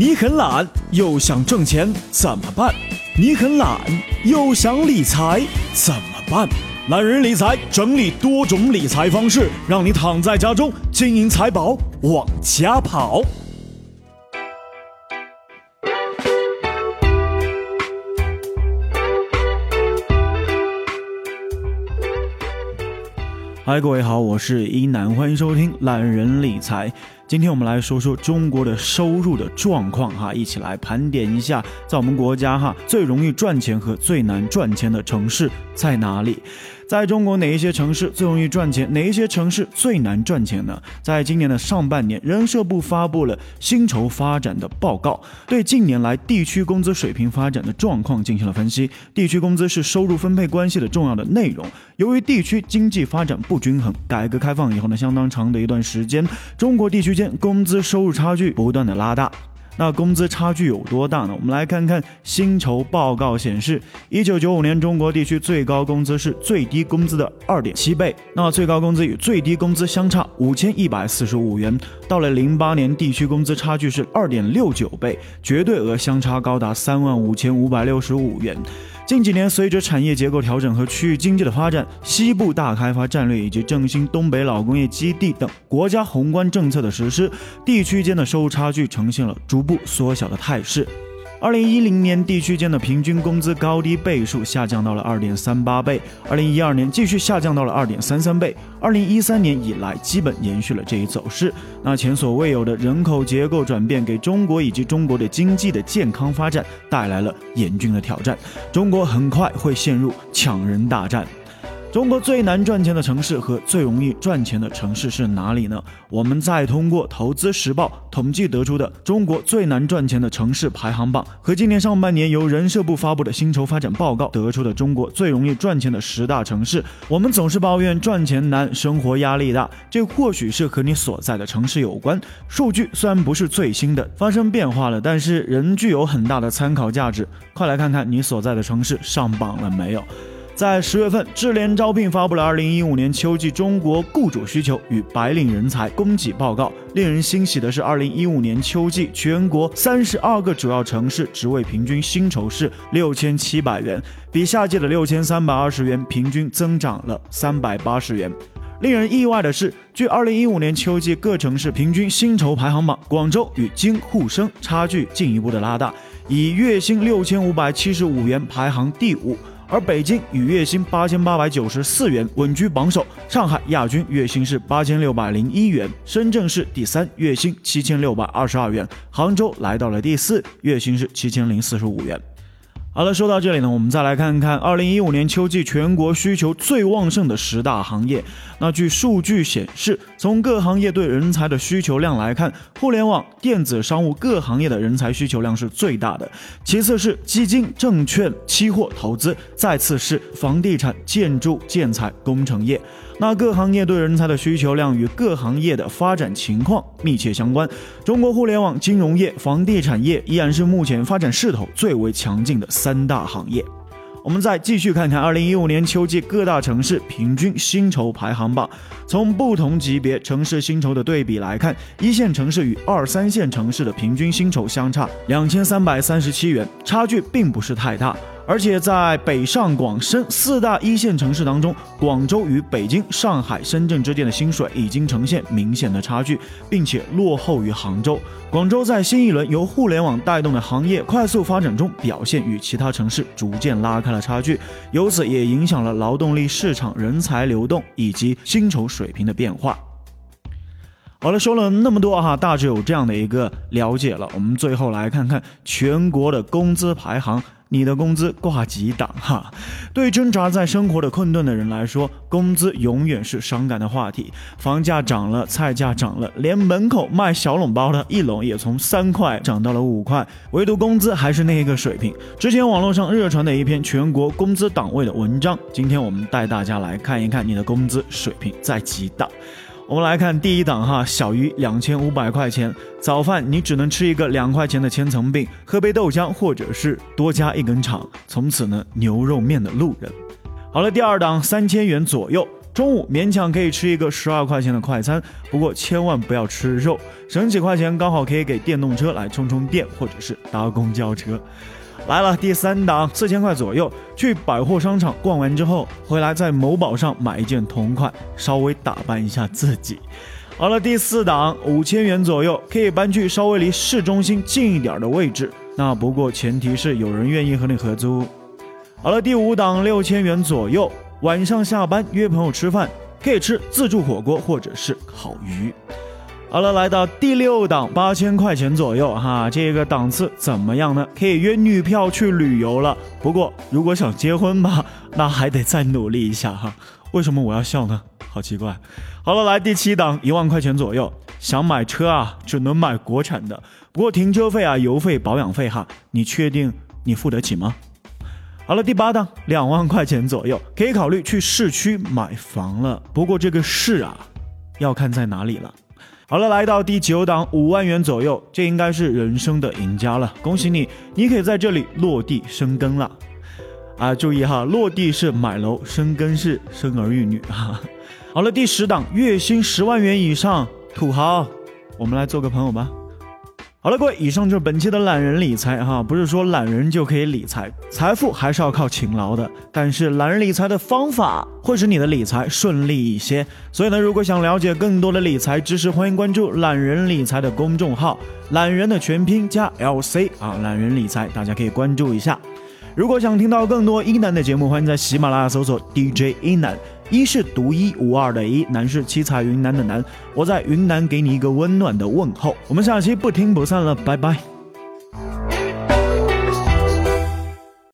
你很懒又想挣钱怎么办？你很懒又想理财怎么办？懒人理财整理多种理财方式，让你躺在家中，金银财宝往家跑。嗨，各位好，我是一南，欢迎收听懒人理财。今天我们来说说中国的收入的状况哈，一起来盘点一下，在我们国家哈最容易赚钱和最难赚钱的城市在哪里？在中国哪一些城市最容易赚钱？哪一些城市最难赚钱呢？在今年的上半年，人社部发布了薪酬发展的报告，对近年来地区工资水平发展的状况进行了分析。地区工资是收入分配关系的重要的内容。由于地区经济发展不均衡，改革开放以后呢，相当长的一段时间，中国地区间工资收入差距不断的拉大。那工资差距有多大呢？我们来看看薪酬报告显示，一九九五年中国地区最高工资是最低工资的二点七倍。那最高工资与最低工资相差五千一百四十五元。到了零八年，地区工资差距是二点六九倍，绝对额相差高达三万五千五百六十五元。近几年，随着产业结构调整和区域经济的发展，西部大开发战略以及振兴东北老工业基地等国家宏观政策的实施，地区间的收入差距呈现了逐步缩小的态势。二零一零年，地区间的平均工资高低倍数下降到了二点三八倍；二零一二年继续下降到了二点三三倍；二零一三年以来，基本延续了这一走势。那前所未有的人口结构转变，给中国以及中国的经济的健康发展带来了严峻的挑战。中国很快会陷入抢人大战。中国最难赚钱的城市和最容易赚钱的城市是哪里呢？我们再通过投资时报统计得出的中国最难赚钱的城市排行榜，和今年上半年由人社部发布的薪酬发展报告得出的中国最容易赚钱的十大城市，我们总是抱怨赚钱难，生活压力大，这或许是和你所在的城市有关。数据虽然不是最新的，发生变化了，但是仍具有很大的参考价值。快来看看你所在的城市上榜了没有？在十月份，智联招聘发布了二零一五年秋季中国雇主需求与白领人才供给报告。令人欣喜的是，二零一五年秋季全国三十二个主要城市职位平均薪酬是六千七百元，比下届的六千三百二十元平均增长了三百八十元。令人意外的是，据二零一五年秋季各城市平均薪酬排行榜，广州与京沪深差距进一步的拉大，以月薪六千五百七十五元排行第五。而北京与月薪八千八百九十四元稳居榜首，上海亚军，月薪是八千六百零一元，深圳市第三，月薪七千六百二十二元，杭州来到了第四，月薪是七千零四十五元。好了，说到这里呢，我们再来看看二零一五年秋季全国需求最旺盛的十大行业。那据数据显示，从各行业对人才的需求量来看，互联网、电子商务各行业的人才需求量是最大的，其次是基金、证券、期货投资，再次是房地产、建筑、建材、工程业。那各行业对人才的需求量与各行业的发展情况密切相关。中国互联网、金融业、房地产业依然是目前发展势头最为强劲的三大行业。我们再继续看看二零一五年秋季各大城市平均薪酬排行榜。从不同级别城市薪酬的对比来看，一线城市与二三线城市的平均薪酬相差两千三百三十七元，差距并不是太大。而且在北上广深四大一线城市当中，广州与北京、上海、深圳之间的薪水已经呈现明显的差距，并且落后于杭州。广州在新一轮由互联网带动的行业快速发展中，表现与其他城市逐渐拉开了差距，由此也影响了劳动力市场人才流动以及薪酬水平的变化。好了，说了那么多哈，大致有这样的一个了解了。我们最后来看看全国的工资排行。你的工资挂几档哈？对挣扎在生活的困顿的人来说，工资永远是伤感的话题。房价涨了，菜价涨了，连门口卖小笼包的一笼也从三块涨到了五块，唯独工资还是那一个水平。之前网络上热传的一篇全国工资档位的文章，今天我们带大家来看一看你的工资水平在几档。我们来看第一档哈，小于两千五百块钱，早饭你只能吃一个两块钱的千层饼，喝杯豆浆，或者是多加一根肠，从此呢牛肉面的路人。好了，第二档三千元左右。中午勉强可以吃一个十二块钱的快餐，不过千万不要吃肉，省几块钱刚好可以给电动车来充充电，或者是搭公交车。来了第三档，四千块左右，去百货商场逛完之后，回来在某宝上买一件同款，稍微打扮一下自己。好了，第四档五千元左右，可以搬去稍微离市中心近一点的位置。那不过前提是有人愿意和你合租。好了，第五档六千元左右，晚上下班约朋友吃饭，可以吃自助火锅或者是烤鱼。好了，来到第六档八千块钱左右，哈，这个档次怎么样呢？可以约女票去旅游了。不过如果想结婚吧，那还得再努力一下哈。为什么我要笑呢？好奇怪。好了，来第七档一万块钱左右，想买车啊，只能买国产的。不过停车费啊、油费、保养费哈，你确定你付得起吗？好了，第八档两万块钱左右，可以考虑去市区买房了。不过这个市啊，要看在哪里了。好了，来到第九档五万元左右，这应该是人生的赢家了。恭喜你，你可以在这里落地生根了。啊，注意哈，落地是买楼，生根是生儿育女哈。好了，第十档，月薪十万元以上，土豪，我们来做个朋友吧。好了，各位，以上就是本期的懒人理财哈，不是说懒人就可以理财，财富还是要靠勤劳的。但是懒人理财的方法会使你的理财顺利一些。所以呢，如果想了解更多的理财知识，欢迎关注懒人理财的公众号，懒人的全拼加 LC 啊，懒人理财，大家可以关注一下。如果想听到更多一男的节目，欢迎在喜马拉雅搜索 DJ 一男，一是独一无二的一，南是七彩云南的南。我在云南给你一个温暖的问候，我们下期不听不散了，拜拜。